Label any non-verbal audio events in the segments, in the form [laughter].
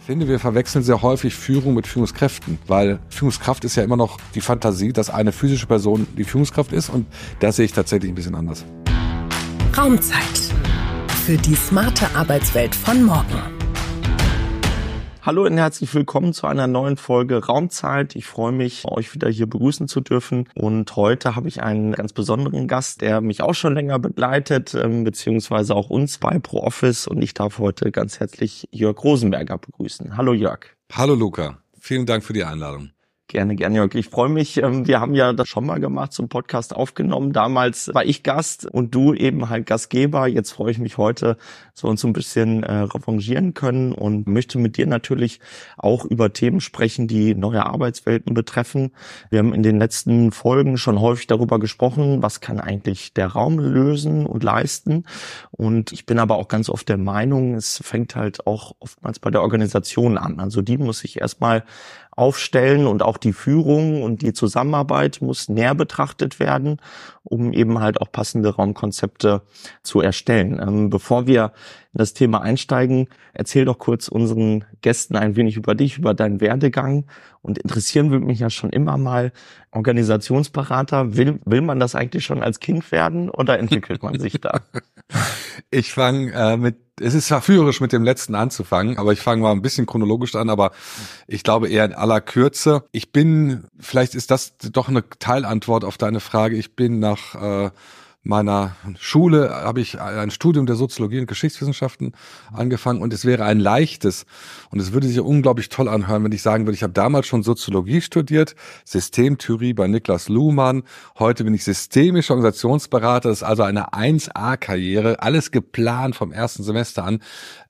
Ich finde, wir verwechseln sehr häufig Führung mit Führungskräften, weil Führungskraft ist ja immer noch die Fantasie, dass eine physische Person die Führungskraft ist und das sehe ich tatsächlich ein bisschen anders. Raumzeit für die smarte Arbeitswelt von morgen. Hallo und herzlich willkommen zu einer neuen Folge Raumzeit. Ich freue mich, euch wieder hier begrüßen zu dürfen. Und heute habe ich einen ganz besonderen Gast, der mich auch schon länger begleitet, ähm, beziehungsweise auch uns bei ProOffice. Und ich darf heute ganz herzlich Jörg Rosenberger begrüßen. Hallo Jörg. Hallo Luca. Vielen Dank für die Einladung. Gerne, gerne, Jörg. Ich freue mich. Ähm, wir haben ja das schon mal gemacht, zum Podcast aufgenommen. Damals war ich Gast und du eben halt Gastgeber. Jetzt freue ich mich heute, so uns so ein bisschen äh, revanchieren können und möchte mit dir natürlich auch über Themen sprechen, die neue Arbeitswelten betreffen. Wir haben in den letzten Folgen schon häufig darüber gesprochen, was kann eigentlich der Raum lösen und leisten. Und ich bin aber auch ganz oft der Meinung, es fängt halt auch oftmals bei der Organisation an. Also die muss sich erstmal aufstellen und auch die Führung und die Zusammenarbeit muss näher betrachtet werden, um eben halt auch passende Raumkonzepte zu erstellen. Ähm, bevor wir in das Thema einsteigen, erzähl doch kurz unseren Gästen ein wenig über dich, über deinen Werdegang und interessieren würde mich ja schon immer mal Organisationsberater. Will, will man das eigentlich schon als Kind werden oder entwickelt man sich da? [laughs] Ich fange äh, mit, es ist verführerisch mit dem letzten anzufangen, aber ich fange mal ein bisschen chronologisch an, aber ich glaube eher in aller Kürze. Ich bin, vielleicht ist das doch eine Teilantwort auf deine Frage. Ich bin nach äh, meiner Schule habe ich ein Studium der Soziologie und Geschichtswissenschaften angefangen und es wäre ein leichtes und es würde sich unglaublich toll anhören, wenn ich sagen würde, ich habe damals schon Soziologie studiert, Systemtheorie bei Niklas Luhmann, heute bin ich systemischer Organisationsberater, das ist also eine 1A-Karriere, alles geplant vom ersten Semester an.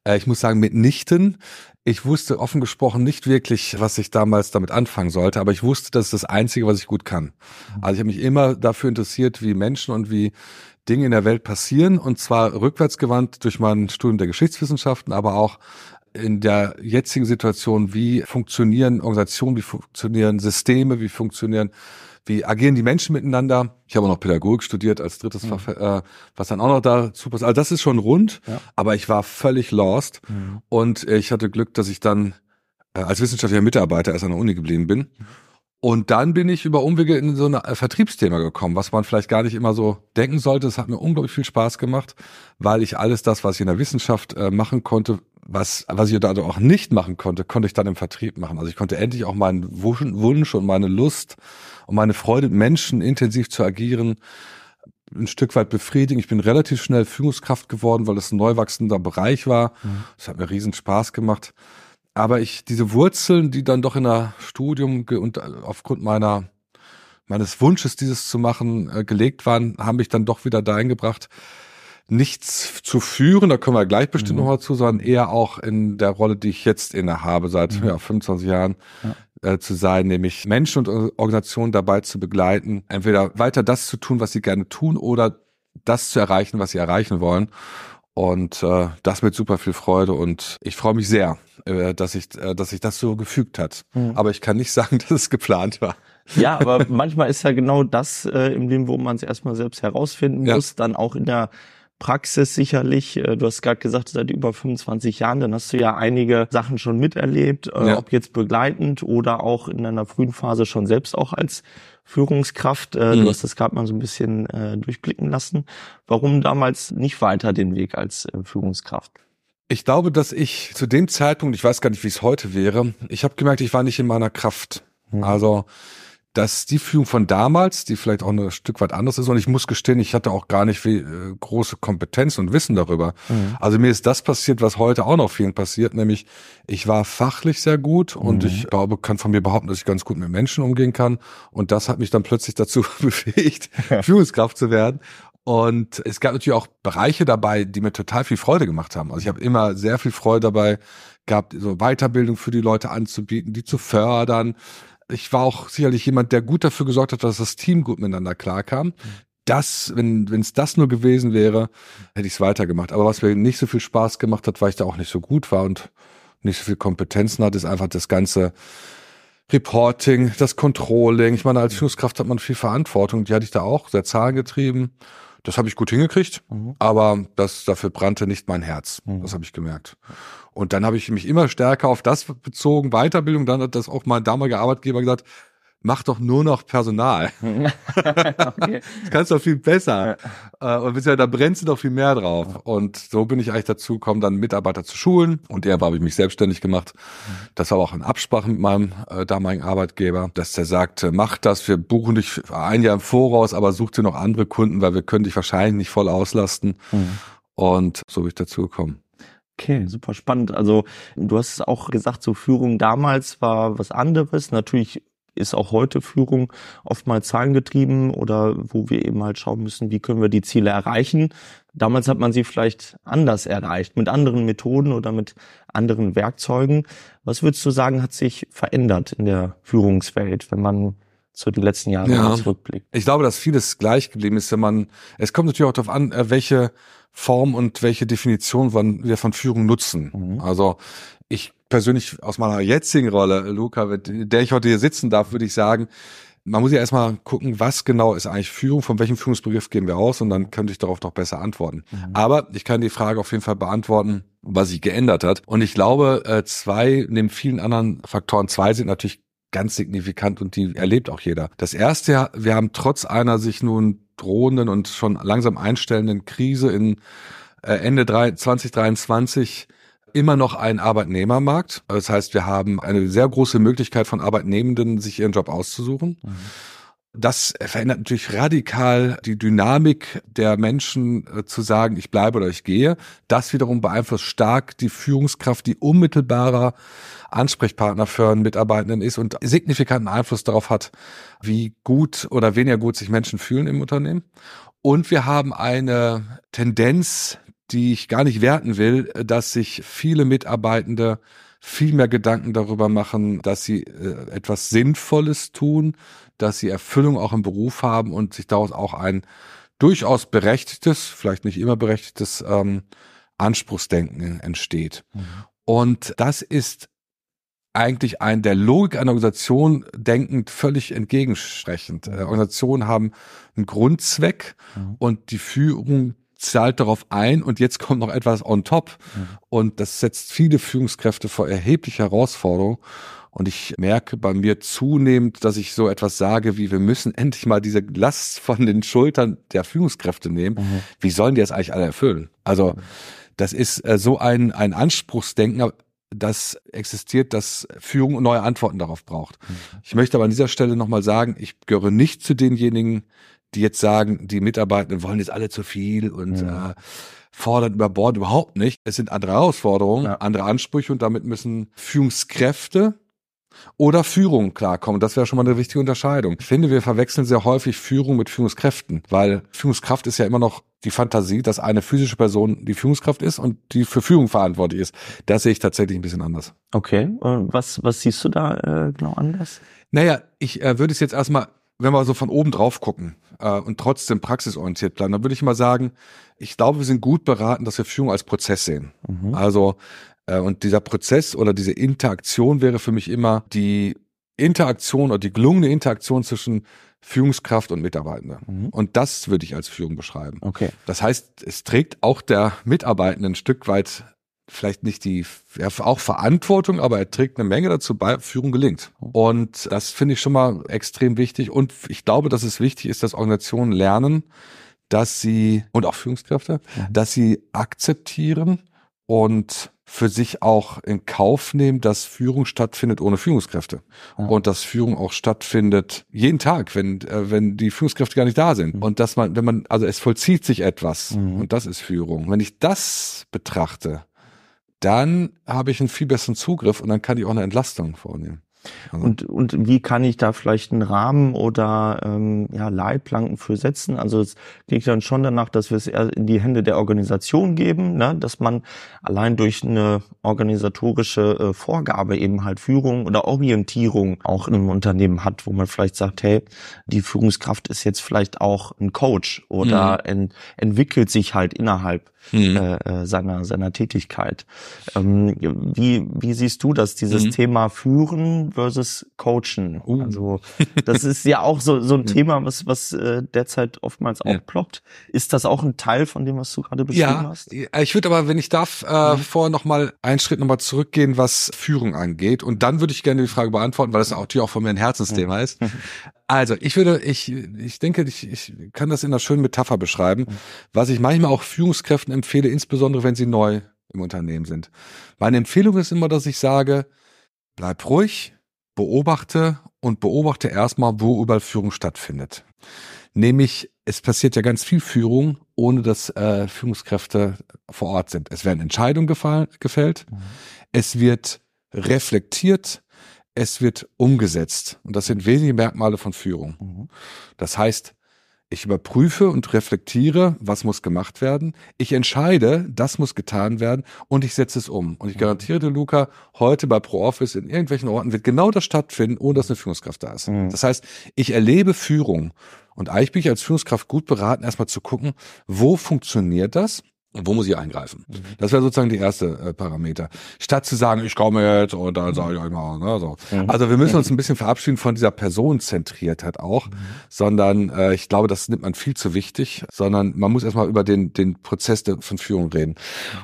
Äh, ich muss sagen, mitnichten. Ich wusste offen gesprochen nicht wirklich, was ich damals damit anfangen sollte, aber ich wusste, das ist das Einzige, was ich gut kann. Also ich habe mich immer dafür interessiert, wie Menschen und wie Dinge in der Welt passieren und zwar rückwärtsgewandt durch mein Studium der Geschichtswissenschaften, aber auch in der jetzigen Situation, wie funktionieren Organisationen, wie funktionieren Systeme, wie funktionieren wie agieren die Menschen miteinander. Ich habe auch noch Pädagogik studiert als drittes mhm. Fach, äh, was dann auch noch dazu passt. Also das ist schon rund, ja. aber ich war völlig lost mhm. und ich hatte Glück, dass ich dann äh, als wissenschaftlicher Mitarbeiter erst an der Uni geblieben bin. Und dann bin ich über Umwege in so ein äh, Vertriebsthema gekommen, was man vielleicht gar nicht immer so denken sollte. Es hat mir unglaublich viel Spaß gemacht, weil ich alles das, was ich in der Wissenschaft äh, machen konnte, was, was ich da auch nicht machen konnte, konnte ich dann im Vertrieb machen. Also ich konnte endlich auch meinen Wunsch und meine Lust und meine Freude, Menschen intensiv zu agieren, ein Stück weit befriedigen. Ich bin relativ schnell Führungskraft geworden, weil es ein neu wachsender Bereich war. Mhm. Das hat mir riesen Spaß gemacht. Aber ich, diese Wurzeln, die dann doch in der Studium und aufgrund meiner, meines Wunsches, dieses zu machen, äh, gelegt waren, haben mich dann doch wieder dahin gebracht, nichts zu führen, da können wir gleich bestimmt mhm. nochmal zu, sondern eher auch in der Rolle, die ich jetzt inne habe, seit mhm. ja, 25 Jahren, ja äh, zu sein, nämlich Menschen und Organisationen dabei zu begleiten, entweder weiter das zu tun, was sie gerne tun, oder das zu erreichen, was sie erreichen wollen. Und äh, das mit super viel Freude und ich freue mich sehr, äh, dass ich, äh, dass sich das so gefügt hat. Mhm. Aber ich kann nicht [laughs] sagen, dass es geplant war. Ja, aber manchmal ist ja genau das äh, im Leben, wo man es erstmal selbst herausfinden ja. muss, dann auch in der Praxis sicherlich. Äh, du hast gerade gesagt, seit über 25 Jahren, dann hast du ja einige Sachen schon miterlebt, äh, ja. ob jetzt begleitend oder auch in einer frühen Phase schon selbst auch als Führungskraft. Äh, mhm. Du hast das gerade mal so ein bisschen durchblicken lassen. Warum damals nicht weiter den Weg als Führungskraft? Ich glaube, dass ich zu dem Zeitpunkt, ich weiß gar nicht, wie es heute wäre, ich habe gemerkt, ich war nicht in meiner Kraft. Mhm. Also dass die Führung von damals, die vielleicht auch ein Stück weit anders ist, und ich muss gestehen, ich hatte auch gar nicht viel äh, große Kompetenz und Wissen darüber. Mhm. Also mir ist das passiert, was heute auch noch vielen passiert, nämlich ich war fachlich sehr gut mhm. und ich glaube, kann von mir behaupten, dass ich ganz gut mit Menschen umgehen kann. Und das hat mich dann plötzlich dazu [laughs] befähigt, Führungskraft zu werden. Und es gab natürlich auch Bereiche dabei, die mir total viel Freude gemacht haben. Also ich habe immer sehr viel Freude dabei gehabt, so Weiterbildung für die Leute anzubieten, die zu fördern, ich war auch sicherlich jemand, der gut dafür gesorgt hat, dass das Team gut miteinander klarkam. Das, wenn es das nur gewesen wäre, hätte ich es weitergemacht. Aber was mir nicht so viel Spaß gemacht hat, weil ich da auch nicht so gut war und nicht so viel Kompetenzen hatte, ist einfach das ganze Reporting, das Controlling. Ich meine, als Führungskraft hat man viel Verantwortung. Die hatte ich da auch, sehr zahlengetrieben. Das habe ich gut hingekriegt, mhm. aber das dafür brannte nicht mein Herz. Mhm. Das habe ich gemerkt. Und dann habe ich mich immer stärker auf das bezogen, Weiterbildung. Dann hat das auch mein damaliger Arbeitgeber gesagt, mach doch nur noch Personal. [laughs] okay. Das kannst du doch viel besser. Ja. Äh, und da brennst du doch viel mehr drauf. Und so bin ich eigentlich dazu gekommen, dann Mitarbeiter zu schulen. Und der habe ich mich selbstständig gemacht. Das war auch in Absprache mit meinem äh, damaligen Arbeitgeber, dass der sagte, mach das, wir buchen dich ein Jahr im Voraus, aber such dir noch andere Kunden, weil wir können dich wahrscheinlich nicht voll auslasten. Mhm. Und so bin ich dazu gekommen. Okay, super spannend. Also du hast es auch gesagt, so Führung damals war was anderes. Natürlich ist auch heute Führung oftmals zahlengetrieben oder wo wir eben halt schauen müssen, wie können wir die Ziele erreichen. Damals hat man sie vielleicht anders erreicht, mit anderen Methoden oder mit anderen Werkzeugen. Was würdest du sagen, hat sich verändert in der Führungswelt, wenn man zu den letzten Jahren ja. zurückblickt? Ich glaube, dass vieles gleich geblieben ist, wenn man, es kommt natürlich auch darauf an, äh, welche Form und welche Definition wir von Führung nutzen. Mhm. Also ich persönlich aus meiner jetzigen Rolle, Luca, mit der ich heute hier sitzen darf, würde ich sagen, man muss ja erstmal gucken, was genau ist eigentlich Führung, von welchem Führungsbegriff gehen wir aus und dann könnte ich darauf doch besser antworten. Mhm. Aber ich kann die Frage auf jeden Fall beantworten, was sich geändert hat. Und ich glaube, äh, zwei, neben vielen anderen Faktoren, zwei sind natürlich ganz signifikant und die erlebt auch jeder. Das erste, wir haben trotz einer sich nun drohenden und schon langsam einstellenden Krise in äh, Ende 2023 immer noch ein Arbeitnehmermarkt. Das heißt, wir haben eine sehr große Möglichkeit von Arbeitnehmenden, sich ihren Job auszusuchen. Mhm. Das verändert natürlich radikal die Dynamik der Menschen äh, zu sagen, ich bleibe oder ich gehe. Das wiederum beeinflusst stark die Führungskraft, die unmittelbarer Ansprechpartner für einen Mitarbeitenden ist und signifikanten Einfluss darauf hat, wie gut oder weniger gut sich Menschen fühlen im Unternehmen. Und wir haben eine Tendenz die ich gar nicht werten will, dass sich viele Mitarbeitende viel mehr Gedanken darüber machen, dass sie äh, etwas Sinnvolles tun, dass sie Erfüllung auch im Beruf haben und sich daraus auch ein durchaus berechtigtes, vielleicht nicht immer berechtigtes ähm, Anspruchsdenken entsteht. Mhm. Und das ist eigentlich ein der Logik einer Organisation denkend völlig entgegenstechend. Äh, Organisationen haben einen Grundzweck mhm. und die Führung zahlt darauf ein und jetzt kommt noch etwas on top. Mhm. Und das setzt viele Führungskräfte vor erhebliche Herausforderungen. Und ich merke bei mir zunehmend, dass ich so etwas sage, wie wir müssen endlich mal diese Last von den Schultern der Führungskräfte nehmen. Mhm. Wie sollen die das eigentlich alle erfüllen? Also das ist äh, so ein, ein Anspruchsdenken, das existiert, dass Führung neue Antworten darauf braucht. Mhm. Ich möchte aber an dieser Stelle nochmal sagen, ich gehöre nicht zu denjenigen, die jetzt sagen, die Mitarbeitenden wollen jetzt alle zu viel und ja. äh, fordern über Bord überhaupt nicht. Es sind andere Herausforderungen, ja. andere Ansprüche und damit müssen Führungskräfte oder Führung klarkommen. Das wäre schon mal eine wichtige Unterscheidung. Ich finde, wir verwechseln sehr häufig Führung mit Führungskräften, weil Führungskraft ist ja immer noch die Fantasie, dass eine physische Person die Führungskraft ist und die für Führung verantwortlich ist. Das sehe ich tatsächlich ein bisschen anders. Okay, was, was siehst du da äh, genau anders? Naja, ich äh, würde es jetzt erstmal wenn wir so von oben drauf gucken äh, und trotzdem praxisorientiert bleiben, dann würde ich mal sagen, ich glaube, wir sind gut beraten, dass wir Führung als Prozess sehen. Mhm. Also und dieser Prozess oder diese Interaktion wäre für mich immer die Interaktion oder die gelungene Interaktion zwischen Führungskraft und Mitarbeitende. Mhm. Und das würde ich als Führung beschreiben. Okay. Das heißt, es trägt auch der Mitarbeitende ein Stück weit vielleicht nicht die, ja, auch Verantwortung, aber er trägt eine Menge dazu bei, Führung gelingt. Und das finde ich schon mal extrem wichtig. Und ich glaube, dass es wichtig ist, dass Organisationen lernen, dass sie, und auch Führungskräfte, ja. dass sie akzeptieren und für sich auch in Kauf nehmen, dass Führung stattfindet ohne Führungskräfte. Ja. Und dass Führung auch stattfindet jeden Tag, wenn, äh, wenn die Führungskräfte gar nicht da sind. Mhm. Und dass man, wenn man, also es vollzieht sich etwas mhm. und das ist Führung. Wenn ich das betrachte, dann habe ich einen viel besseren Zugriff und dann kann ich auch eine Entlastung vornehmen. Also. Und, und wie kann ich da vielleicht einen Rahmen oder ähm, ja, Leitplanken für setzen? Also es geht dann schon danach, dass wir es eher in die Hände der Organisation geben, ne? dass man allein durch eine organisatorische äh, Vorgabe eben halt Führung oder Orientierung auch in einem Unternehmen hat, wo man vielleicht sagt, hey, die Führungskraft ist jetzt vielleicht auch ein Coach oder mhm. ent, entwickelt sich halt innerhalb mhm. Äh, äh, seiner seiner Tätigkeit. Ähm, wie wie siehst du das? Dieses mhm. Thema Führen Versus Coachen. Uh. Also das ist ja auch so, so ein [laughs] Thema, was, was äh, derzeit oftmals ja. aufploppt. Ist das auch ein Teil von dem, was du gerade beschrieben ja, hast? Ja, ich würde aber, wenn ich darf, äh, mhm. vorher nochmal einen Schritt nochmal zurückgehen, was Führung angeht. Und dann würde ich gerne die Frage beantworten, weil das natürlich auch von mir ein Herzensthema mhm. ist. Also, ich würde, ich, ich denke, ich, ich kann das in einer schönen Metapher beschreiben, mhm. was ich manchmal auch Führungskräften empfehle, insbesondere wenn sie neu im Unternehmen sind. Meine Empfehlung ist immer, dass ich sage, bleib ruhig, beobachte und beobachte erstmal, wo überall Führung stattfindet. Nämlich, es passiert ja ganz viel Führung, ohne dass äh, Führungskräfte vor Ort sind. Es werden Entscheidungen gefallen, gefällt, mhm. es wird reflektiert, es wird umgesetzt. Und das sind wesentliche Merkmale von Führung. Mhm. Das heißt, ich überprüfe und reflektiere, was muss gemacht werden. Ich entscheide, das muss getan werden und ich setze es um. Und ich mhm. garantiere dir, Luca, heute bei ProOffice in irgendwelchen Orten wird genau das stattfinden, ohne dass eine Führungskraft da ist. Mhm. Das heißt, ich erlebe Führung. Und eigentlich bin ich als Führungskraft gut beraten, erstmal zu gucken, wo funktioniert das? Wo muss ich eingreifen? Mhm. Das wäre sozusagen die erste äh, Parameter. Statt zu sagen, ich komme jetzt und dann sage ich euch mal. Ne, so. Mhm. Also wir müssen uns ein bisschen verabschieden von dieser Personenzentriertheit auch, mhm. sondern äh, ich glaube, das nimmt man viel zu wichtig, sondern man muss erstmal über den, den Prozess der, von Führung reden.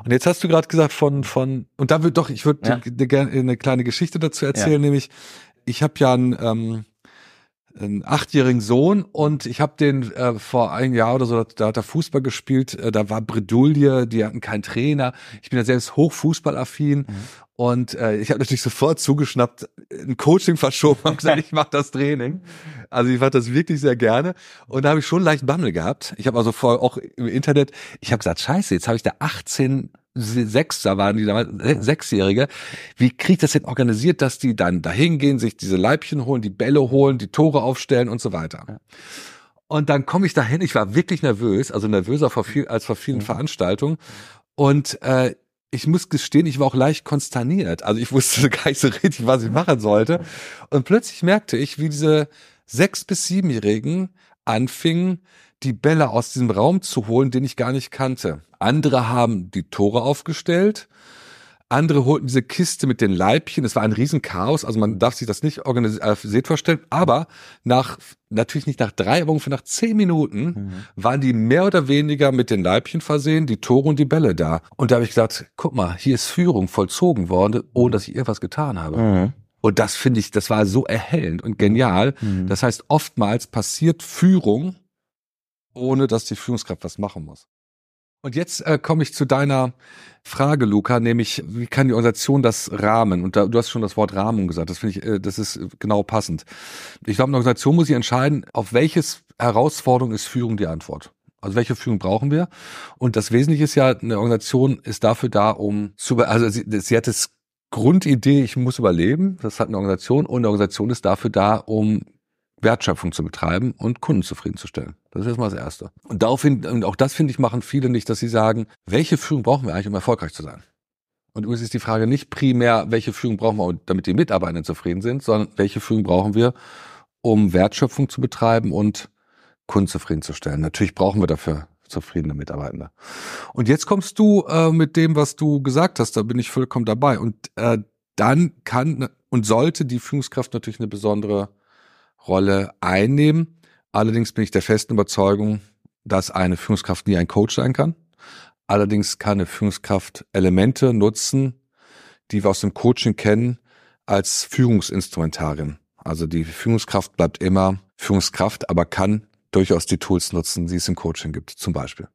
Und jetzt hast du gerade gesagt von, von, und da wird doch, ich würde ja. gerne eine kleine Geschichte dazu erzählen, ja. nämlich ich habe ja ein, ähm, einen achtjährigen Sohn und ich habe den äh, vor einem Jahr oder so, da hat er Fußball gespielt, äh, da war Bredouille, die hatten keinen Trainer. Ich bin ja selbst hochfußballaffin mhm. und äh, ich habe natürlich sofort zugeschnappt, ein Coaching verschoben und gesagt, [laughs] ich mache das Training. Also ich fand das wirklich sehr gerne und da habe ich schon leicht Bammel gehabt. Ich habe also vor auch im Internet, ich habe gesagt, scheiße, jetzt habe ich da 18 Sechser waren die damals, Sechsjährige. Wie kriegt das denn organisiert, dass die dann dahin gehen, sich diese Leibchen holen, die Bälle holen, die Tore aufstellen und so weiter? Und dann komme ich dahin, ich war wirklich nervös, also nervöser vor viel, als vor vielen mhm. Veranstaltungen. Und äh, ich muss gestehen, ich war auch leicht konsterniert. Also ich wusste [laughs] gar nicht so richtig, was ich machen sollte. Und plötzlich merkte ich, wie diese sechs bis siebenjährigen anfingen, die Bälle aus diesem Raum zu holen, den ich gar nicht kannte. Andere haben die Tore aufgestellt. Andere holten diese Kiste mit den Leibchen. Es war ein Riesenchaos. Also man darf sich das nicht organisiert vorstellen. Aber nach, natürlich nicht nach drei, aber ungefähr nach zehn Minuten mhm. waren die mehr oder weniger mit den Leibchen versehen, die Tore und die Bälle da. Und da habe ich gesagt, guck mal, hier ist Führung vollzogen worden, ohne dass ich irgendwas getan habe. Mhm. Und das finde ich, das war so erhellend und genial. Mhm. Das heißt, oftmals passiert Führung, ohne dass die Führungskraft was machen muss. Und jetzt äh, komme ich zu deiner Frage, Luca, nämlich wie kann die Organisation das rahmen? Und da, du hast schon das Wort Rahmen gesagt. Das finde ich, äh, das ist genau passend. Ich glaube, eine Organisation muss sich entscheiden, auf welches Herausforderung ist Führung die Antwort. Also welche Führung brauchen wir? Und das Wesentliche ist ja, eine Organisation ist dafür da, um zu, also sie, sie hat das Grundidee, ich muss überleben. Das hat eine Organisation und eine Organisation ist dafür da, um Wertschöpfung zu betreiben und Kunden zufriedenzustellen. Das ist erstmal das Erste. Und daraufhin, und auch das finde ich, machen viele nicht, dass sie sagen, welche Führung brauchen wir eigentlich, um erfolgreich zu sein? Und übrigens ist die Frage nicht primär, welche Führung brauchen wir, damit die Mitarbeiter zufrieden sind, sondern welche Führung brauchen wir, um Wertschöpfung zu betreiben und Kunden zufriedenzustellen. Natürlich brauchen wir dafür zufriedene Mitarbeiter. Und jetzt kommst du äh, mit dem, was du gesagt hast, da bin ich vollkommen dabei. Und äh, dann kann und sollte die Führungskraft natürlich eine besondere Rolle einnehmen. Allerdings bin ich der festen Überzeugung, dass eine Führungskraft nie ein Coach sein kann. Allerdings kann eine Führungskraft Elemente nutzen, die wir aus dem Coaching kennen, als Führungsinstrumentarien. Also die Führungskraft bleibt immer Führungskraft, aber kann durchaus die Tools nutzen, die es im Coaching gibt, zum Beispiel.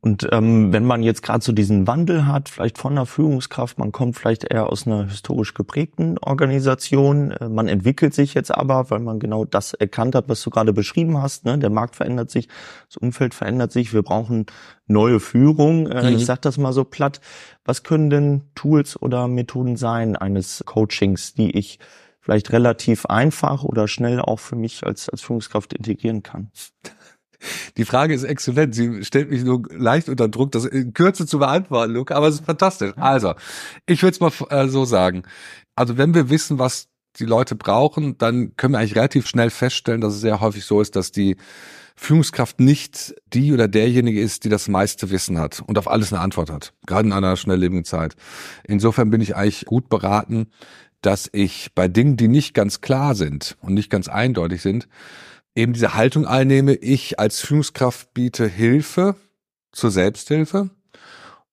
Und ähm, wenn man jetzt gerade so diesen Wandel hat, vielleicht von einer Führungskraft, man kommt vielleicht eher aus einer historisch geprägten Organisation, äh, man entwickelt sich jetzt aber, weil man genau das erkannt hat, was du gerade beschrieben hast. Ne? Der Markt verändert sich, das Umfeld verändert sich, wir brauchen neue Führung. Äh, mhm. Ich sage das mal so platt. Was können denn Tools oder Methoden sein eines Coachings, die ich vielleicht relativ einfach oder schnell auch für mich als, als Führungskraft integrieren kann? Die Frage ist exzellent. Sie stellt mich nur leicht unter Druck, das in Kürze zu beantworten, Luke, aber es ist fantastisch. Also, ich würde es mal äh, so sagen. Also, wenn wir wissen, was die Leute brauchen, dann können wir eigentlich relativ schnell feststellen, dass es sehr häufig so ist, dass die Führungskraft nicht die oder derjenige ist, die das meiste Wissen hat und auf alles eine Antwort hat, gerade in einer schnelllebigen Zeit. Insofern bin ich eigentlich gut beraten, dass ich bei Dingen, die nicht ganz klar sind und nicht ganz eindeutig sind, eben diese Haltung einnehme, ich als Führungskraft biete Hilfe zur Selbsthilfe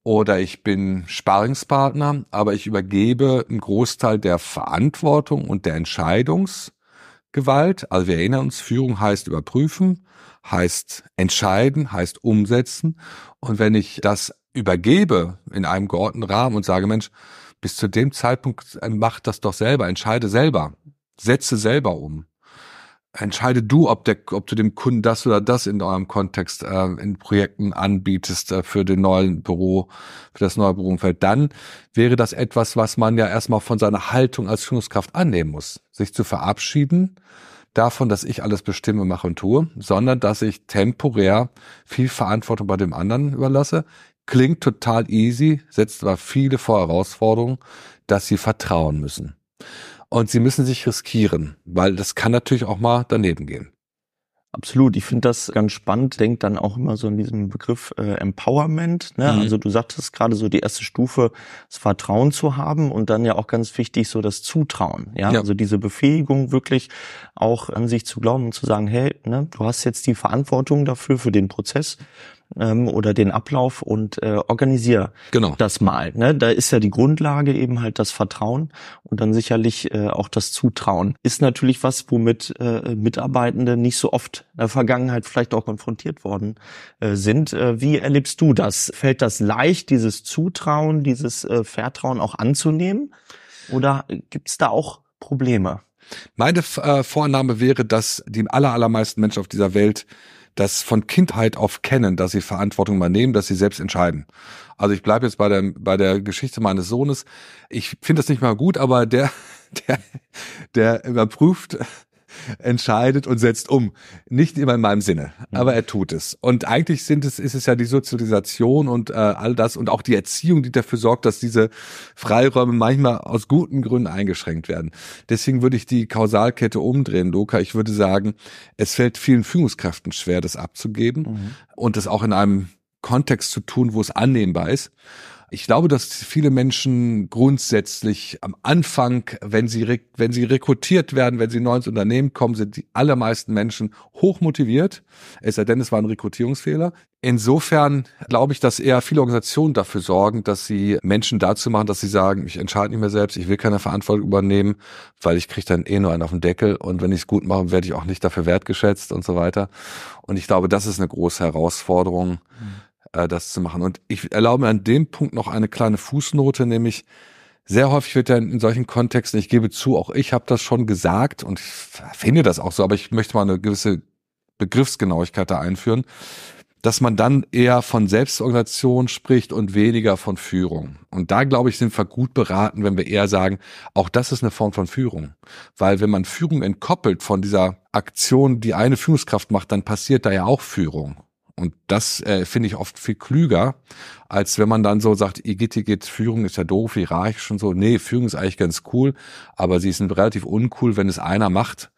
oder ich bin Sparingspartner, aber ich übergebe einen Großteil der Verantwortung und der Entscheidungsgewalt. Also wir erinnern uns, Führung heißt überprüfen, heißt entscheiden, heißt umsetzen. Und wenn ich das übergebe in einem geordneten Rahmen und sage, Mensch, bis zu dem Zeitpunkt äh, mach das doch selber, entscheide selber, setze selber um. Entscheide du, ob, der, ob du dem Kunden das oder das in eurem Kontext äh, in Projekten anbietest äh, für den neuen Büro, für das neue Büroumfeld. Dann wäre das etwas, was man ja erstmal von seiner Haltung als Führungskraft annehmen muss, sich zu verabschieden davon, dass ich alles bestimme, mache und tue, sondern dass ich temporär viel Verantwortung bei dem anderen überlasse, Klingt total easy, setzt aber viele vor Herausforderungen, dass sie vertrauen müssen. Und sie müssen sich riskieren, weil das kann natürlich auch mal daneben gehen. Absolut, ich finde das ganz spannend. Denkt dann auch immer so in diesem Begriff äh, Empowerment. Ne? Mhm. Also du sagtest gerade so die erste Stufe, das Vertrauen zu haben und dann ja auch ganz wichtig so das Zutrauen. Ja, ja. also diese Befähigung wirklich auch an sich zu glauben und zu sagen, hey, ne, du hast jetzt die Verantwortung dafür für den Prozess ähm, oder den Ablauf und äh, organisier genau. das mal. Ne? Da ist ja die Grundlage eben halt das Vertrauen und dann sicherlich äh, auch das Zutrauen. Ist natürlich was, womit äh, Mitarbeitende nicht so oft in der Vergangenheit vielleicht auch konfrontiert worden äh, sind. Äh, wie erlebst du das? Fällt das leicht, dieses Zutrauen, dieses äh, Vertrauen auch anzunehmen? Oder gibt's da auch Probleme? Meine äh, Vornahme wäre, dass die aller, allermeisten Menschen auf dieser Welt das von Kindheit auf kennen, dass sie Verantwortung übernehmen, dass sie selbst entscheiden. Also ich bleibe jetzt bei der, bei der Geschichte meines Sohnes. Ich finde das nicht mal gut, aber der, [laughs] der, der überprüft entscheidet und setzt um. Nicht immer in meinem Sinne, mhm. aber er tut es. Und eigentlich sind es, ist es ja die Sozialisation und äh, all das und auch die Erziehung, die dafür sorgt, dass diese Freiräume manchmal aus guten Gründen eingeschränkt werden. Deswegen würde ich die Kausalkette umdrehen, Luca. Ich würde sagen, es fällt vielen Führungskräften schwer, das abzugeben mhm. und das auch in einem Kontext zu tun, wo es annehmbar ist. Ich glaube, dass viele Menschen grundsätzlich am Anfang, wenn sie, wenn sie rekrutiert werden, wenn sie neu ins Unternehmen kommen, sind die allermeisten Menschen hoch motiviert. Es sei denn, es war ein Rekrutierungsfehler. Insofern glaube ich, dass eher viele Organisationen dafür sorgen, dass sie Menschen dazu machen, dass sie sagen, ich entscheide nicht mehr selbst, ich will keine Verantwortung übernehmen, weil ich kriege dann eh nur einen auf den Deckel und wenn ich es gut mache, werde ich auch nicht dafür wertgeschätzt und so weiter. Und ich glaube, das ist eine große Herausforderung. Mhm äh, das zu machen. Und ich erlaube mir an dem Punkt noch eine kleine Fußnote, nämlich sehr häufig wird ja in solchen Kontexten, ich gebe zu, auch ich habe das schon gesagt und ich finde das auch so, aber ich möchte mal eine gewisse Begriffsgenauigkeit da einführen, dass man dann eher von Selbstorganisation spricht und weniger von Führung. Und da, glaube ich, sind wir gut beraten, wenn wir eher sagen, auch das ist eine Form von Führung. Weil wenn man Führung entkoppelt von dieser Aktion, die eine Führungskraft macht, dann passiert da ja auch Führung. Und das äh, finde ich oft viel klüger, als wenn man dann so sagt, Igitt, geht Führung ist ja doof, hierarchisch und so. Nee, Führung ist eigentlich ganz cool, aber sie ist relativ uncool, wenn es einer macht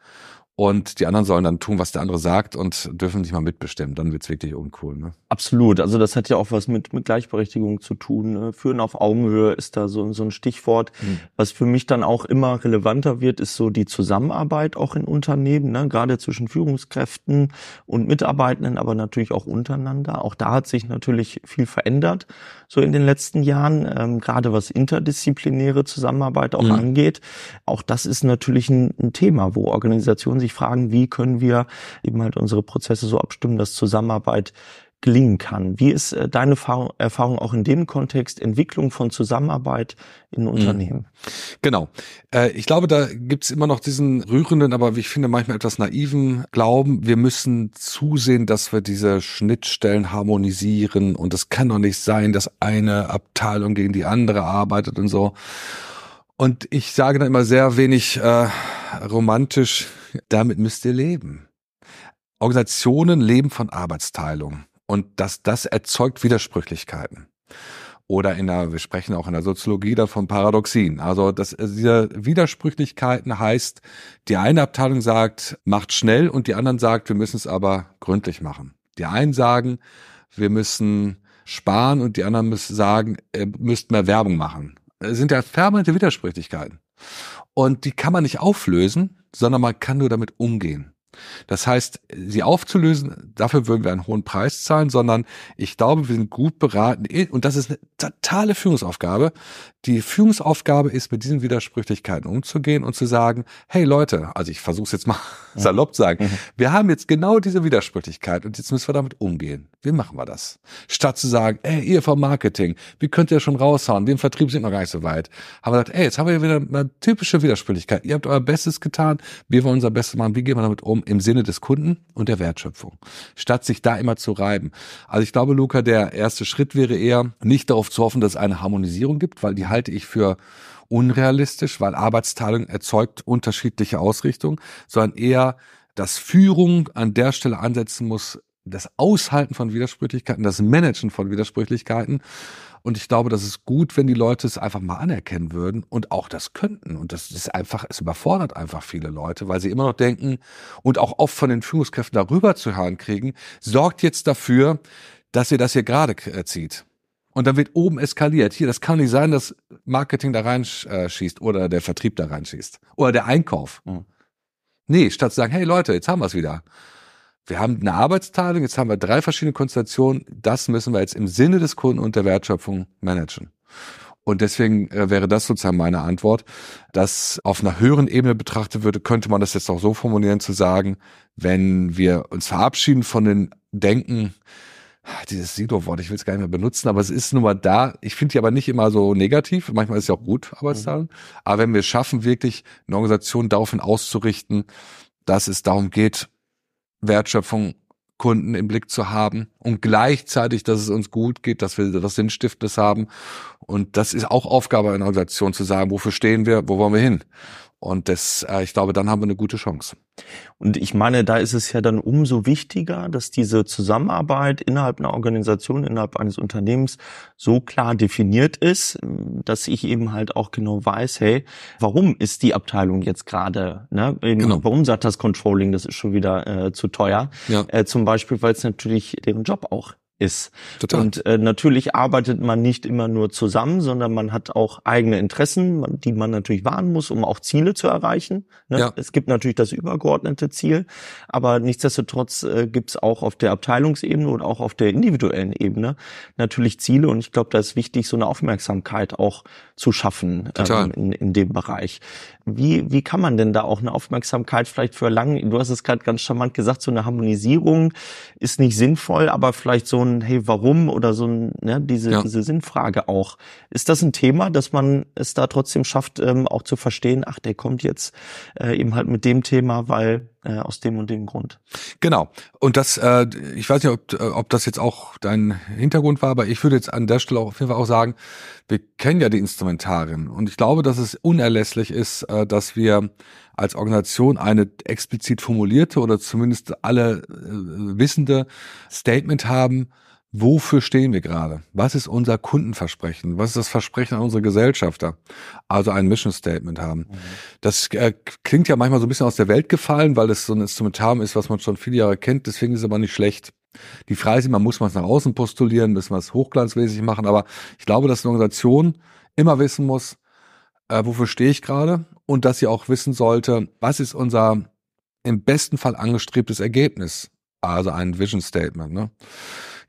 und die anderen sollen dann tun, was der andere sagt und dürfen nicht mal mitbestimmen. Dann wird's wirklich uncool. Ne? Absolut. Also das hat ja auch was mit, mit Gleichberechtigung zu tun. Ne? Führen auf Augenhöhe ist da so, so ein Stichwort. Mhm. Was für mich dann auch immer relevanter wird, ist so die Zusammenarbeit auch in Unternehmen, ne? gerade zwischen Führungskräften und Mitarbeitenden, aber natürlich auch untereinander. Auch da hat sich natürlich viel verändert, so in den letzten Jahren, ähm, gerade was interdisziplinäre Zusammenarbeit auch mhm. angeht. Auch das ist natürlich ein, ein Thema, wo Organisationen sich sich fragen, wie können wir eben halt unsere Prozesse so abstimmen, dass Zusammenarbeit gelingen kann. Wie ist äh, deine Erfahrung auch in dem Kontext Entwicklung von Zusammenarbeit in mhm. Unternehmen? Genau. Äh, ich glaube, da gibt's immer noch diesen rührenden, aber wie ich finde, manchmal etwas naiven Glauben, wir müssen zusehen, dass wir diese Schnittstellen harmonisieren und es kann doch nicht sein, dass eine Abteilung gegen die andere arbeitet und so. Und ich sage dann immer sehr wenig äh, romantisch, damit müsst ihr leben. Organisationen leben von Arbeitsteilung und das, das erzeugt Widersprüchlichkeiten. oder in der, wir sprechen auch in der Soziologie davon Paradoxien. Also das, also diese Widersprüchlichkeiten heißt, die eine Abteilung sagt, macht schnell und die anderen sagt, wir müssen es aber gründlich machen. Die einen sagen, wir müssen sparen und die anderen müssen sagen, ihr müsst mehr Werbung machen. Das sind ja permanente Widersprüchlichkeiten. Und die kann man nicht auflösen, sondern man kann nur damit umgehen. Das heißt, sie aufzulösen, dafür würden wir einen hohen Preis zahlen, sondern ich glaube, wir sind gut beraten. Und das ist eine totale Führungsaufgabe. Die Führungsaufgabe ist, mit diesen Widersprüchlichkeiten umzugehen und zu sagen, hey Leute, also ich versuche es jetzt mal salopp zu sagen, mhm. wir haben jetzt genau diese Widersprüchlichkeit und jetzt müssen wir damit umgehen. Wie machen wir das? Statt zu sagen, ey, ihr vom Marketing, wie könnt ihr schon raushauen? Den Vertrieb sind noch gar nicht so weit. Haben wir gesagt, ey, jetzt haben wir wieder eine typische Widersprüchlichkeit. Ihr habt euer Bestes getan, wir wollen unser Bestes machen. Wie gehen wir damit um? Im Sinne des Kunden und der Wertschöpfung. Statt sich da immer zu reiben. Also ich glaube, Luca, der erste Schritt wäre eher, nicht darauf zu hoffen, dass es eine Harmonisierung gibt, weil die halte ich für unrealistisch, weil Arbeitsteilung erzeugt unterschiedliche Ausrichtungen, sondern eher, dass Führung an der Stelle ansetzen muss, das Aushalten von Widersprüchlichkeiten, das Managen von Widersprüchlichkeiten. Und ich glaube, das ist gut, wenn die Leute es einfach mal anerkennen würden und auch das könnten. Und das ist einfach, es überfordert einfach viele Leute, weil sie immer noch denken und auch oft von den Führungskräften darüber zu hören kriegen, sorgt jetzt dafür, dass ihr das hier gerade äh, zieht. Und dann wird oben eskaliert. Hier, das kann nicht sein, dass Marketing da reinschießt oder der Vertrieb da reinschießt oder der Einkauf. Mhm. Nee, statt zu sagen, hey Leute, jetzt haben wir es wieder. Wir haben eine Arbeitsteilung, jetzt haben wir drei verschiedene Konstellationen. Das müssen wir jetzt im Sinne des Kunden und der Wertschöpfung managen. Und deswegen äh, wäre das sozusagen meine Antwort, dass auf einer höheren Ebene betrachtet würde, könnte man das jetzt auch so formulieren, zu sagen, wenn wir uns verabschieden von den Denken, dieses Silo-Wort, ich will es gar nicht mehr benutzen, aber es ist nun mal da. Ich finde die aber nicht immer so negativ. Manchmal ist es ja auch gut, Arbeitszahlen. Mhm. Aber wenn wir es schaffen, wirklich eine Organisation daraufhin auszurichten, dass es darum geht, Wertschöpfung Kunden im Blick zu haben und gleichzeitig, dass es uns gut geht, dass wir das Sinnstiftendes haben. Und das ist auch Aufgabe einer Organisation zu sagen, wofür stehen wir, wo wollen wir hin? Und das, äh, ich glaube, dann haben wir eine gute Chance. Und ich meine, da ist es ja dann umso wichtiger, dass diese Zusammenarbeit innerhalb einer Organisation, innerhalb eines Unternehmens so klar definiert ist, dass ich eben halt auch genau weiß, hey, warum ist die Abteilung jetzt gerade, ne? Genau. Warum sagt das Controlling, das ist schon wieder äh, zu teuer? Ja. Äh, zum Beispiel, weil es natürlich deren Job auch ist. Total. Und äh, natürlich arbeitet man nicht immer nur zusammen, sondern man hat auch eigene Interessen, die man natürlich wahren muss, um auch Ziele zu erreichen. Ne? Ja. Es gibt natürlich das übergeordnete Ziel, aber nichtsdestotrotz äh, gibt es auch auf der Abteilungsebene und auch auf der individuellen Ebene natürlich Ziele. Und ich glaube, da ist wichtig, so eine Aufmerksamkeit auch zu schaffen ähm, in, in dem Bereich. Wie, wie kann man denn da auch eine Aufmerksamkeit vielleicht für lang, du hast es gerade ganz charmant gesagt, so eine Harmonisierung ist nicht sinnvoll, aber vielleicht so ein, hey, warum oder so ein, ne, diese, ja. diese Sinnfrage auch. Ist das ein Thema, dass man es da trotzdem schafft, ähm, auch zu verstehen, ach, der kommt jetzt äh, eben halt mit dem Thema, weil äh, aus dem und dem Grund. Genau. Und das, äh, ich weiß nicht, ob, äh, ob das jetzt auch dein Hintergrund war, aber ich würde jetzt an der Stelle auch auf jeden Fall auch sagen, wir kennen ja die Instrumentarien und ich glaube, dass es unerlässlich ist, äh, dass wir als Organisation eine explizit formulierte oder zumindest alle äh, wissende Statement haben, Wofür stehen wir gerade? Was ist unser Kundenversprechen? Was ist das Versprechen an unsere Gesellschafter? Also ein Mission Statement haben. Mhm. Das äh, klingt ja manchmal so ein bisschen aus der Welt gefallen, weil das so ein Instrumentarium ist, was man schon viele Jahre kennt. Deswegen ist es aber nicht schlecht. Die Frage ist immer, muss man es nach außen postulieren, müssen wir es hochglanzmäßig machen. Aber ich glaube, dass eine Organisation immer wissen muss, äh, wofür stehe ich gerade und dass sie auch wissen sollte, was ist unser im besten Fall angestrebtes Ergebnis. Also ein Vision Statement. Ne?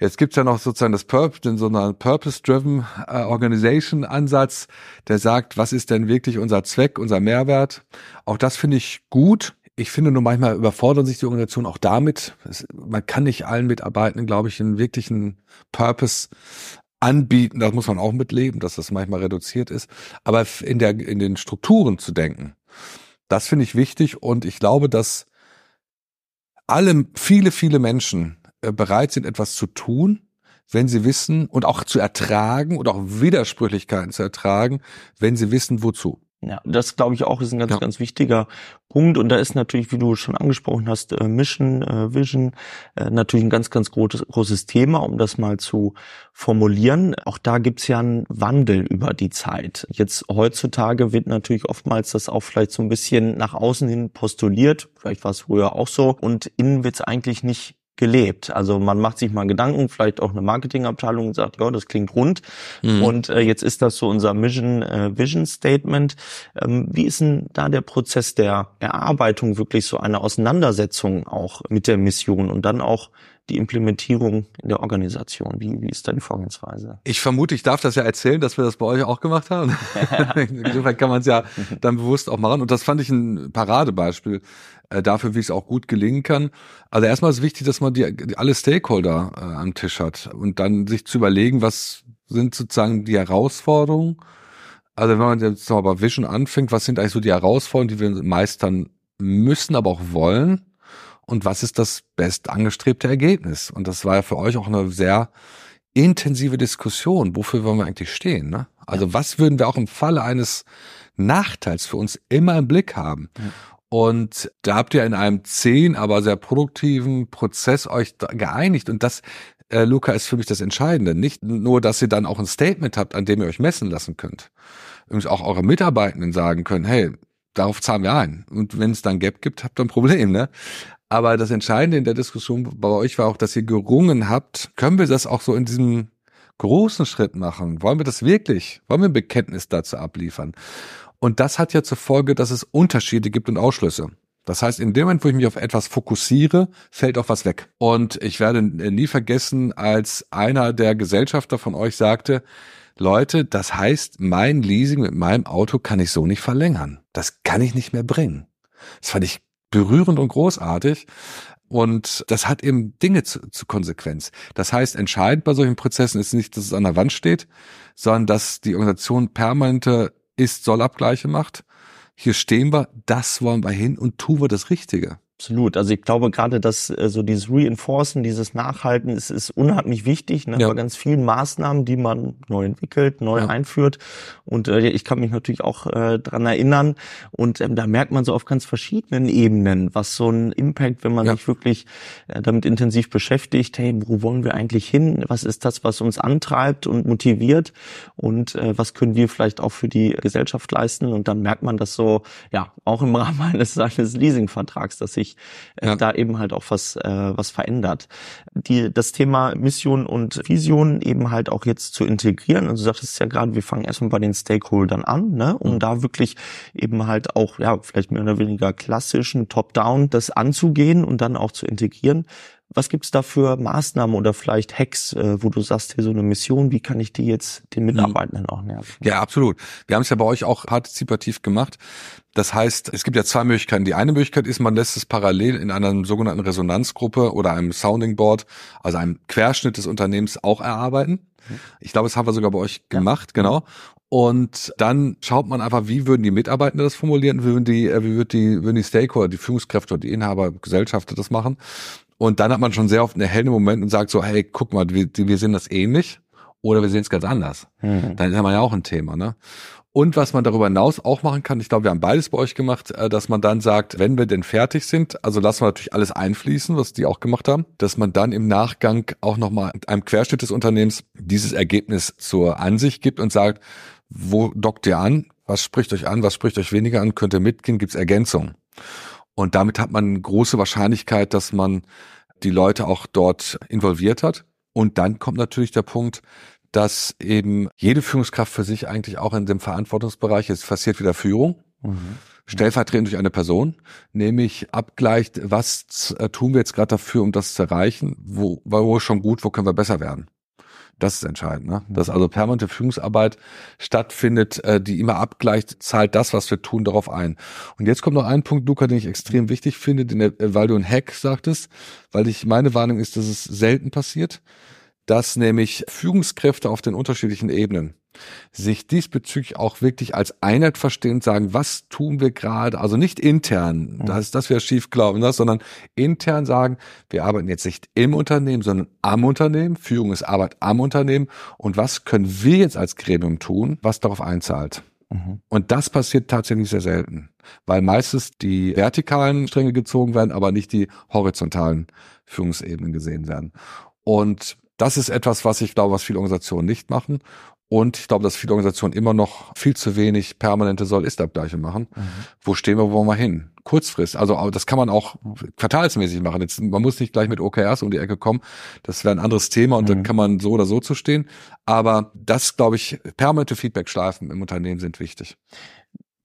Jetzt gibt's ja noch sozusagen das Purpose, den so einen Purpose-Driven äh, Organization-Ansatz, der sagt, was ist denn wirklich unser Zweck, unser Mehrwert? Auch das finde ich gut. Ich finde nur manchmal überfordern sich die Organisationen auch damit. Es, man kann nicht allen Mitarbeitenden, glaube ich, einen wirklichen Purpose anbieten. Das muss man auch mitleben, dass das manchmal reduziert ist. Aber in der, in den Strukturen zu denken, das finde ich wichtig und ich glaube, dass alle, viele, viele Menschen bereit sind, etwas zu tun, wenn sie wissen und auch zu ertragen und auch Widersprüchlichkeiten zu ertragen, wenn sie wissen, wozu. Ja, das glaube ich auch ist ein ganz, ja. ganz wichtiger Punkt. Und da ist natürlich, wie du schon angesprochen hast, äh, Mission, äh, Vision, äh, natürlich ein ganz, ganz großes, großes Thema, um das mal zu formulieren. Auch da gibt's ja einen Wandel über die Zeit. Jetzt heutzutage wird natürlich oftmals das auch vielleicht so ein bisschen nach außen hin postuliert. Vielleicht war es früher auch so. Und innen wird's eigentlich nicht gelebt. Also man macht sich mal Gedanken, vielleicht auch eine Marketingabteilung und sagt, ja, das klingt rund. Mhm. Und äh, jetzt ist das so unser Mission äh, Vision Statement. Ähm, wie ist denn da der Prozess der Erarbeitung wirklich so eine Auseinandersetzung auch mit der Mission und dann auch die Implementierung in der Organisation? Wie, wie ist da die Vorgehensweise? Ich vermute, ich darf das ja erzählen, dass wir das bei euch auch gemacht haben. [laughs] Insofern kann man es ja dann bewusst auch machen. Und das fand ich ein Paradebeispiel äh, dafür, wie es auch gut gelingen kann. Also erstmal ist wichtig, dass man die, die alle Stakeholder äh, am Tisch hat und dann sich zu überlegen, was sind sozusagen die Herausforderungen. Also wenn man jetzt mal bei Vision anfängt, was sind eigentlich so die Herausforderungen, die wir meistern müssen, aber auch wollen? Und was ist das best angestrebte Ergebnis? Und das war ja für euch auch eine sehr intensive Diskussion. Wofür wollen wir eigentlich stehen? Ne? Also ja. was würden wir auch im Falle eines Nachteils für uns immer im Blick haben? Ja. Und da habt ihr in einem zehn, aber sehr produktiven Prozess euch geeinigt. Und das, äh, Luca, ist für mich das Entscheidende. Nicht nur, dass ihr dann auch ein Statement habt, an dem ihr euch messen lassen könnt. Übrigens auch eure Mitarbeitenden sagen können, hey, darauf zahlen wir ein. Und wenn es dann Gap gibt, habt ihr ein Problem, ne? Aber das Entscheidende in der Diskussion bei euch war auch, dass ihr gerungen habt, können wir das auch so in diesem großen Schritt machen? Wollen wir das wirklich? Wollen wir ein Bekenntnis dazu abliefern? Und das hat ja zur Folge, dass es Unterschiede gibt und Ausschlüsse. Das heißt, in dem Moment, wo ich mich auf etwas fokussiere, fällt auch was weg. Und ich werde nie vergessen, als einer der Gesellschafter von euch sagte, Leute, das heißt, mein Leasing mit meinem Auto kann ich so nicht verlängern. Das kann ich nicht mehr bringen. Das fand ich berührend und großartig. Und das hat eben Dinge zu, zu Konsequenz. Das heißt, entscheidend bei solchen Prozessen ist nicht, dass es an der Wand steht, sondern dass die Organisation permanente ist-Soll-Abgleiche macht. Hier stehen wir, das wollen wir hin und tun wir das Richtige. Absolut. Also ich glaube gerade, dass äh, so dieses Reinforcen, dieses Nachhalten, ist, ist unheimlich wichtig. Ne? Ja. Bei ganz vielen Maßnahmen, die man neu entwickelt, neu ja. einführt. Und äh, ich kann mich natürlich auch äh, dran erinnern. Und ähm, da merkt man so auf ganz verschiedenen Ebenen, was so ein Impact, wenn man ja. sich wirklich äh, damit intensiv beschäftigt, hey, wo wollen wir eigentlich hin? Was ist das, was uns antreibt und motiviert? Und äh, was können wir vielleicht auch für die Gesellschaft leisten? Und dann merkt man das so, ja, auch im [laughs] Rahmen eines, eines Leasingvertrags, dass sich sich äh, ja. da eben halt auch was, äh, was verändert. Die, das Thema Mission und Vision eben halt auch jetzt zu integrieren. Also du sagtest ja gerade, wir fangen erstmal bei den Stakeholdern an, ne, um mhm. da wirklich eben halt auch, ja, vielleicht mehr oder weniger klassischen Top-Down das anzugehen und dann auch zu integrieren. Was gibt's da für Maßnahmen oder vielleicht Hacks, äh, wo du sagst, hier so eine Mission, wie kann ich die jetzt den mhm. Mitarbeitenden auch näher? Ja, absolut. Wir haben es ja bei euch auch partizipativ gemacht. Das heißt, es gibt ja zwei Möglichkeiten. Die eine Möglichkeit ist, man lässt es parallel in einer sogenannten Resonanzgruppe oder einem Sounding Board, also einem Querschnitt des Unternehmens auch erarbeiten. Mhm. Ich glaube, das haben wir sogar bei euch gemacht, ja. genau. Und dann schaut man einfach, wie würden die Mitarbeitenden das formulieren, wie würden die, äh, wie würden die, würden die Stakeholder, die Führungskräfte oder die Inhaber, Gesellschafter das machen. Und dann hat man schon sehr oft einen hellen Moment und sagt so, hey, guck mal, wir, wir sehen das ähnlich oder wir sehen es ganz anders. Mhm. Dann ist man ja auch ein Thema, ne? Und was man darüber hinaus auch machen kann, ich glaube, wir haben beides bei euch gemacht, äh, dass man dann sagt, wenn wir denn fertig sind, also lassen wir natürlich alles einfließen, was die auch gemacht haben, dass man dann im Nachgang auch nochmal einem Querschnitt des Unternehmens dieses Ergebnis zur Ansicht gibt und sagt, wo dockt ihr an? Was spricht euch an? Was spricht euch weniger an? Könnt ihr mitgehen? Gibt es Ergänzungen? Und damit hat man große Wahrscheinlichkeit, dass man die Leute auch dort involviert hat. Und dann kommt natürlich der Punkt, dass eben jede Führungskraft für sich eigentlich auch in dem Verantwortungsbereich, jetzt passiert wieder Führung, mhm. stellvertretend durch eine Person, nämlich abgleicht, was äh, tun wir jetzt gerade dafür, um das zu erreichen, wo, wo ist schon gut, wo können wir besser werden. Das ist entscheidend, ne? dass also permanente Führungsarbeit stattfindet, äh, die immer abgleicht, zahlt das, was wir tun, darauf ein. Und jetzt kommt noch ein Punkt, Luca, den ich extrem wichtig finde, den, äh, weil du ein Hack sagtest, weil ich meine Warnung ist, dass es selten passiert, dass nämlich Führungskräfte auf den unterschiedlichen Ebenen sich diesbezüglich auch wirklich als Einheit verstehen und sagen, was tun wir gerade, also nicht intern, das, das wäre schief glauben, das, sondern intern sagen, wir arbeiten jetzt nicht im Unternehmen, sondern am Unternehmen, Führung ist Arbeit am Unternehmen und was können wir jetzt als Gremium tun, was darauf einzahlt. Mhm. Und das passiert tatsächlich sehr selten, weil meistens die vertikalen Stränge gezogen werden, aber nicht die horizontalen Führungsebenen gesehen werden. Und das ist etwas, was ich glaube, was viele Organisationen nicht machen. Und ich glaube, dass viele Organisationen immer noch viel zu wenig permanente Soll-Ist-Abgleiche machen. Mhm. Wo stehen wir, wo wollen wir hin? Kurzfrist. Also das kann man auch quartalsmäßig machen. Jetzt, man muss nicht gleich mit OKRs um die Ecke kommen. Das wäre ein anderes Thema und mhm. dann kann man so oder so zu stehen. Aber das, glaube ich, permanente Feedback-Schleifen im Unternehmen sind wichtig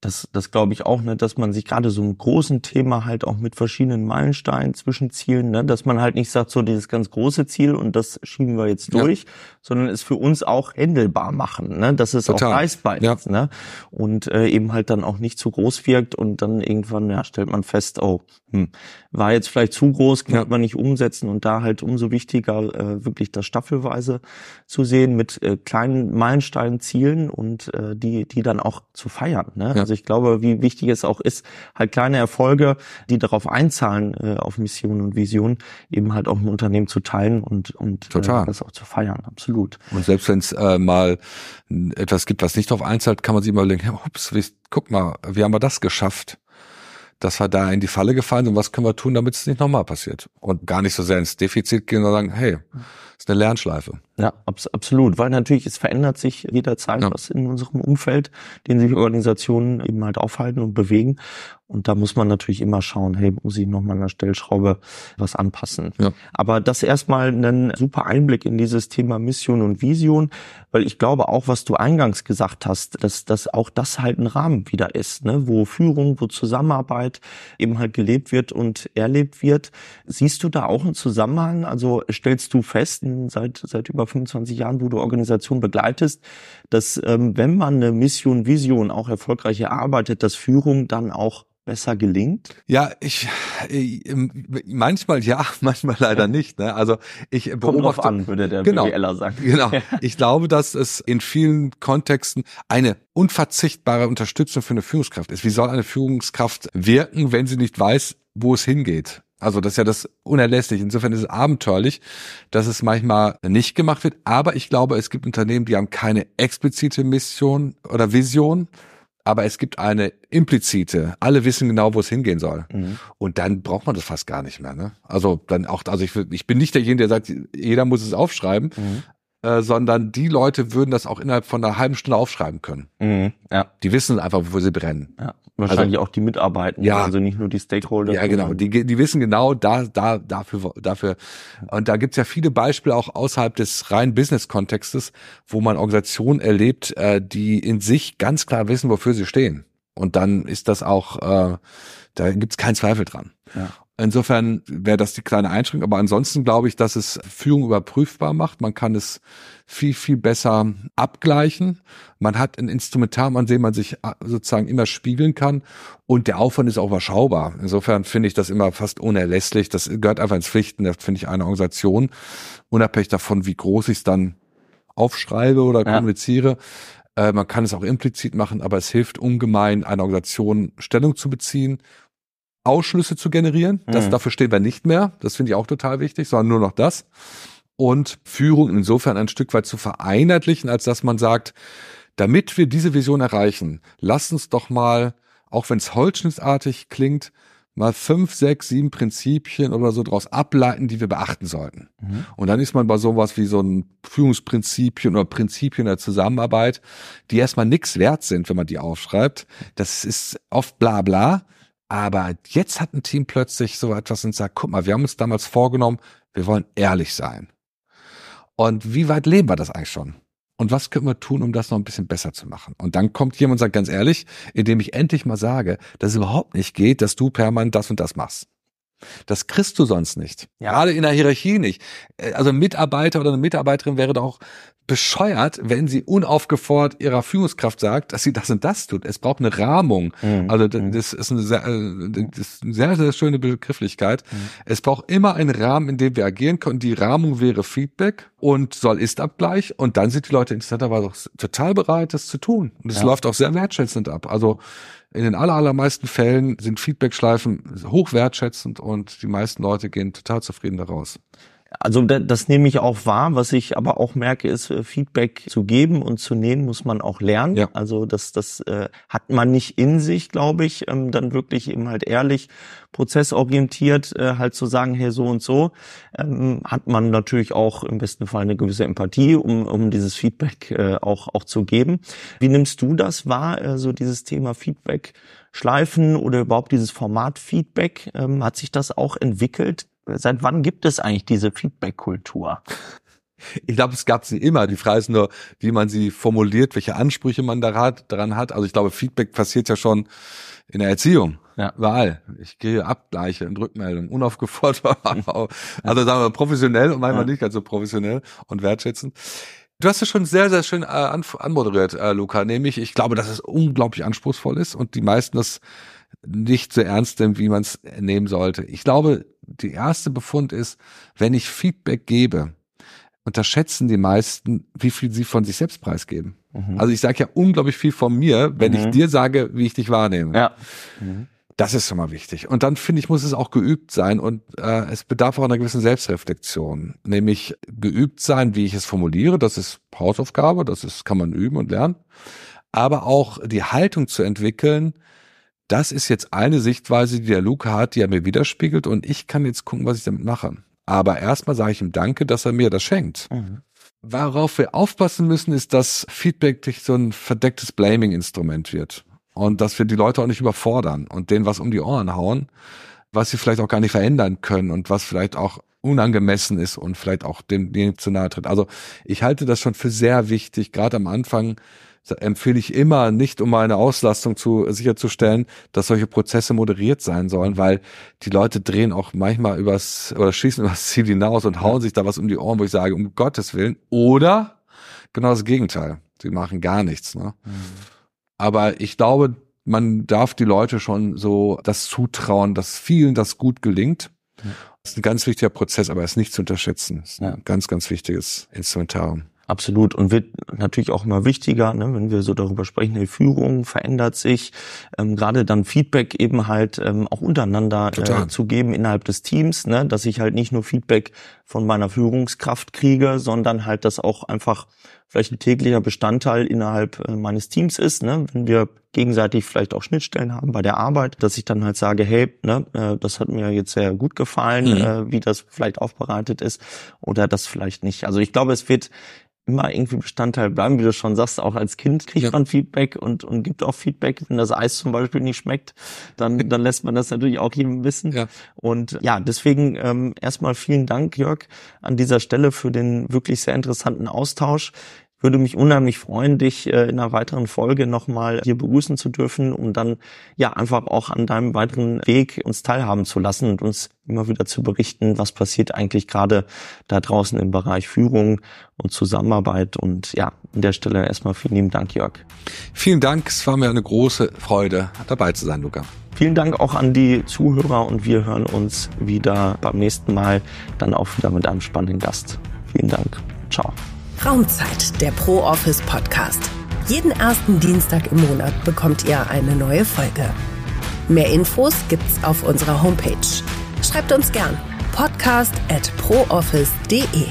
das, das glaube ich auch, ne, dass man sich gerade so einem großen Thema halt auch mit verschiedenen Meilensteinen, Zwischenzielen, ne, dass man halt nicht sagt, so dieses ganz große Ziel und das schieben wir jetzt durch, ja. sondern es für uns auch händelbar machen, ne, dass es Total. auch leistbar ja. ist, ne, und äh, eben halt dann auch nicht zu groß wirkt und dann irgendwann ja, stellt man fest, oh, hm, war jetzt vielleicht zu groß, kann ja. man nicht umsetzen und da halt umso wichtiger äh, wirklich das staffelweise zu sehen mit äh, kleinen Meilensteinen, Zielen und äh, die die dann auch zu feiern, ne? Also also ich glaube, wie wichtig es auch ist, halt kleine Erfolge, die darauf einzahlen, äh, auf Mission und Vision, eben halt auch im Unternehmen zu teilen und, und Total. Äh, das auch zu feiern. Absolut. Und selbst wenn es äh, mal etwas gibt, was nicht darauf einzahlt, kann man sich immer überlegen, ups, guck mal, wie haben wir das geschafft? dass wir da in die Falle gefallen sind, was können wir tun, damit es nicht nochmal passiert. Und gar nicht so sehr ins Defizit gehen, sondern sagen, hey, ist eine Lernschleife. Ja, abs absolut, weil natürlich es verändert sich jederzeit ja. was in unserem Umfeld, den sich Organisationen eben halt aufhalten und bewegen. Und da muss man natürlich immer schauen, hey, muss ich nochmal an der Stellschraube was anpassen. Ja. Aber das erstmal ein super Einblick in dieses Thema Mission und Vision, weil ich glaube auch, was du eingangs gesagt hast, dass, dass auch das halt ein Rahmen wieder ist, ne? wo Führung, wo Zusammenarbeit eben halt gelebt wird und erlebt wird. Siehst du da auch einen Zusammenhang? Also stellst du fest, seit, seit über 25 Jahren, wo du Organisation begleitest, dass ähm, wenn man eine Mission, Vision auch erfolgreich erarbeitet, dass Führung dann auch besser gelingt? Ja, ich äh, manchmal ja, [laughs] manchmal leider nicht. Ne? Also ich Kommt beobachte, drauf an, würde der genau, BWLer sagen. Genau. [laughs] Ich glaube, dass es in vielen Kontexten eine unverzichtbare Unterstützung für eine Führungskraft ist. Wie soll eine Führungskraft wirken, wenn sie nicht weiß, wo es hingeht? Also das ist ja das unerlässlich. Insofern ist es abenteuerlich, dass es manchmal nicht gemacht wird. Aber ich glaube, es gibt Unternehmen, die haben keine explizite Mission oder Vision, aber es gibt eine implizite. Alle wissen genau, wo es hingehen soll. Mhm. Und dann braucht man das fast gar nicht mehr. Ne? Also dann auch, also ich, ich bin nicht derjenige, der sagt, jeder muss es aufschreiben, mhm. Äh, sondern die Leute würden das auch innerhalb von einer halben Stunde aufschreiben können. Mhm. Ja. Die wissen einfach, wo sie brennen. Ja. Wahrscheinlich also, auch die Mitarbeitenden, ja, also nicht nur die Stakeholder. Ja, genau. Die, die wissen genau da, da, dafür, dafür. Und da gibt's ja viele Beispiele auch außerhalb des reinen Business-Kontextes, wo man Organisationen erlebt, äh, die in sich ganz klar wissen, wofür sie stehen. Und dann ist das auch, äh, da gibt's keinen Zweifel dran. Ja. Insofern wäre das die kleine Einschränkung. Aber ansonsten glaube ich, dass es Führung überprüfbar macht. Man kann es viel, viel besser abgleichen. Man hat ein Instrumentar, an dem man sich äh, sozusagen immer spiegeln kann. Und der Aufwand ist auch überschaubar. Insofern finde ich das immer fast unerlässlich. Das gehört einfach ins Pflichten, das finde ich, eine Organisation. Unabhängig davon, wie groß ich es dann aufschreibe oder ja. kommuniziere. Äh, man kann es auch implizit machen, aber es hilft ungemein, einer Organisation Stellung zu beziehen Ausschlüsse zu generieren. Das, mhm. Dafür stehen wir nicht mehr. Das finde ich auch total wichtig, sondern nur noch das. Und Führung insofern ein Stück weit zu vereinheitlichen, als dass man sagt, damit wir diese Vision erreichen, lass uns doch mal, auch wenn es holzschnittartig klingt, mal fünf, sechs, sieben Prinzipien oder so daraus ableiten, die wir beachten sollten. Mhm. Und dann ist man bei sowas wie so ein Führungsprinzipien oder Prinzipien der Zusammenarbeit, die erstmal nichts wert sind, wenn man die aufschreibt. Das ist oft bla bla. Aber jetzt hat ein Team plötzlich so etwas und sagt, guck mal, wir haben uns damals vorgenommen, wir wollen ehrlich sein. Und wie weit leben wir das eigentlich schon? Und was können wir tun, um das noch ein bisschen besser zu machen? Und dann kommt jemand und sagt ganz ehrlich, indem ich endlich mal sage, dass es überhaupt nicht geht, dass du permanent das und das machst. Das kriegst du sonst nicht. Ja. Gerade in der Hierarchie nicht. Äh, also ein Mitarbeiter oder eine Mitarbeiterin wäre doch bescheuert, wenn sie unaufgefordert ihrer Führungskraft sagt, dass sie das und das tut. Es braucht eine Rahmung. Mhm. Also das, mhm. das, ist eine sehr, äh, das ist eine sehr, sehr schöne Begrifflichkeit. Mhm. Es braucht immer einen Rahmen, in dem wir agieren können. Die Rahmung wäre Feedback und soll ist Abgleich. Und dann sind die Leute interessanterweise auch total bereit, das zu tun. Und es ja. läuft auch sehr wertschätzend ab. Also in den aller, allermeisten Fällen sind Feedbackschleifen hoch wertschätzend und die meisten Leute gehen total zufrieden daraus. Also das nehme ich auch wahr. Was ich aber auch merke, ist äh, Feedback zu geben und zu nehmen muss man auch lernen. Ja. Also das, das äh, hat man nicht in sich, glaube ich, ähm, dann wirklich eben halt ehrlich, prozessorientiert äh, halt zu sagen, hey so und so, ähm, hat man natürlich auch im besten Fall eine gewisse Empathie, um, um dieses Feedback äh, auch auch zu geben. Wie nimmst du das wahr, äh, so dieses Thema Feedback? Schleifen oder überhaupt dieses Format Feedback, ähm, hat sich das auch entwickelt? Seit wann gibt es eigentlich diese Feedback-Kultur? Ich glaube, es gab sie immer. Die Frage ist nur, wie man sie formuliert, welche Ansprüche man daran hat. Also ich glaube, Feedback passiert ja schon in der Erziehung. Ja. Überall. Ich gehe Abgleiche und Rückmeldungen, unaufgefordert. [laughs] also sagen wir professionell und manchmal ja. nicht ganz so professionell und wertschätzend. Du hast es schon sehr, sehr schön äh, an, anmoderiert, äh, Luca, nämlich ich glaube, dass es unglaublich anspruchsvoll ist und die meisten das nicht so ernst nehmen, wie man es nehmen sollte. Ich glaube, die erste Befund ist, wenn ich Feedback gebe, unterschätzen die meisten, wie viel sie von sich selbst preisgeben. Mhm. Also ich sage ja unglaublich viel von mir, wenn mhm. ich dir sage, wie ich dich wahrnehme. Ja. Mhm. Das ist schon mal wichtig. Und dann finde ich, muss es auch geübt sein und äh, es bedarf auch einer gewissen Selbstreflexion. Nämlich geübt sein, wie ich es formuliere. Das ist Hausaufgabe, das ist, kann man üben und lernen. Aber auch die Haltung zu entwickeln, das ist jetzt eine Sichtweise, die der Luca hat, die er mir widerspiegelt und ich kann jetzt gucken, was ich damit mache. Aber erstmal sage ich ihm Danke, dass er mir das schenkt. Mhm. Worauf wir aufpassen müssen, ist, dass Feedback nicht so ein verdecktes Blaming-Instrument wird. Und dass wir die Leute auch nicht überfordern und denen was um die Ohren hauen, was sie vielleicht auch gar nicht verändern können und was vielleicht auch unangemessen ist und vielleicht auch dem, dem zu nahe tritt. Also ich halte das schon für sehr wichtig, gerade am Anfang empfehle ich immer nicht, um meine Auslastung zu sicherzustellen, dass solche Prozesse moderiert sein sollen, weil die Leute drehen auch manchmal übers oder schießen [laughs] übers Ziel hinaus und hauen sich da was um die Ohren, wo ich sage, um Gottes Willen. Oder genau das Gegenteil. Sie machen gar nichts. Ne? Mhm. Aber ich glaube, man darf die Leute schon so das zutrauen, dass vielen das gut gelingt. Das ist ein ganz wichtiger Prozess, aber er ist nicht zu unterschätzen. Das ist ein ganz, ganz wichtiges Instrumentarium. Absolut und wird natürlich auch immer wichtiger, ne, wenn wir so darüber sprechen, die Führung verändert sich, ähm, gerade dann Feedback eben halt ähm, auch untereinander äh, zu geben innerhalb des Teams, ne, dass ich halt nicht nur Feedback von meiner Führungskraft kriege, sondern halt das auch einfach vielleicht ein täglicher Bestandteil innerhalb äh, meines Teams ist, ne, wenn wir gegenseitig vielleicht auch Schnittstellen haben bei der Arbeit, dass ich dann halt sage, hey, ne, äh, das hat mir jetzt sehr gut gefallen, mhm. äh, wie das vielleicht aufbereitet ist oder das vielleicht nicht. Also ich glaube, es wird immer irgendwie Bestandteil bleiben, wie du schon sagst, auch als Kind kriegt ja. man Feedback und, und gibt auch Feedback. Wenn das Eis zum Beispiel nicht schmeckt, dann, dann lässt man das natürlich auch jedem wissen. Ja. Und ja, deswegen ähm, erstmal vielen Dank, Jörg, an dieser Stelle für den wirklich sehr interessanten Austausch würde mich unheimlich freuen, dich äh, in einer weiteren Folge nochmal hier begrüßen zu dürfen und dann ja einfach auch an deinem weiteren Weg uns teilhaben zu lassen und uns immer wieder zu berichten, was passiert eigentlich gerade da draußen im Bereich Führung und Zusammenarbeit. Und ja, an der Stelle erstmal vielen lieben Dank, Jörg. Vielen Dank, es war mir eine große Freude, dabei zu sein, Luca. Vielen Dank auch an die Zuhörer und wir hören uns wieder beim nächsten Mal, dann auch wieder mit einem spannenden Gast. Vielen Dank. Ciao. Raumzeit, der Pro Office Podcast. Jeden ersten Dienstag im Monat bekommt ihr eine neue Folge. Mehr Infos gibt's auf unserer Homepage. Schreibt uns gern podcast at prooffice.de.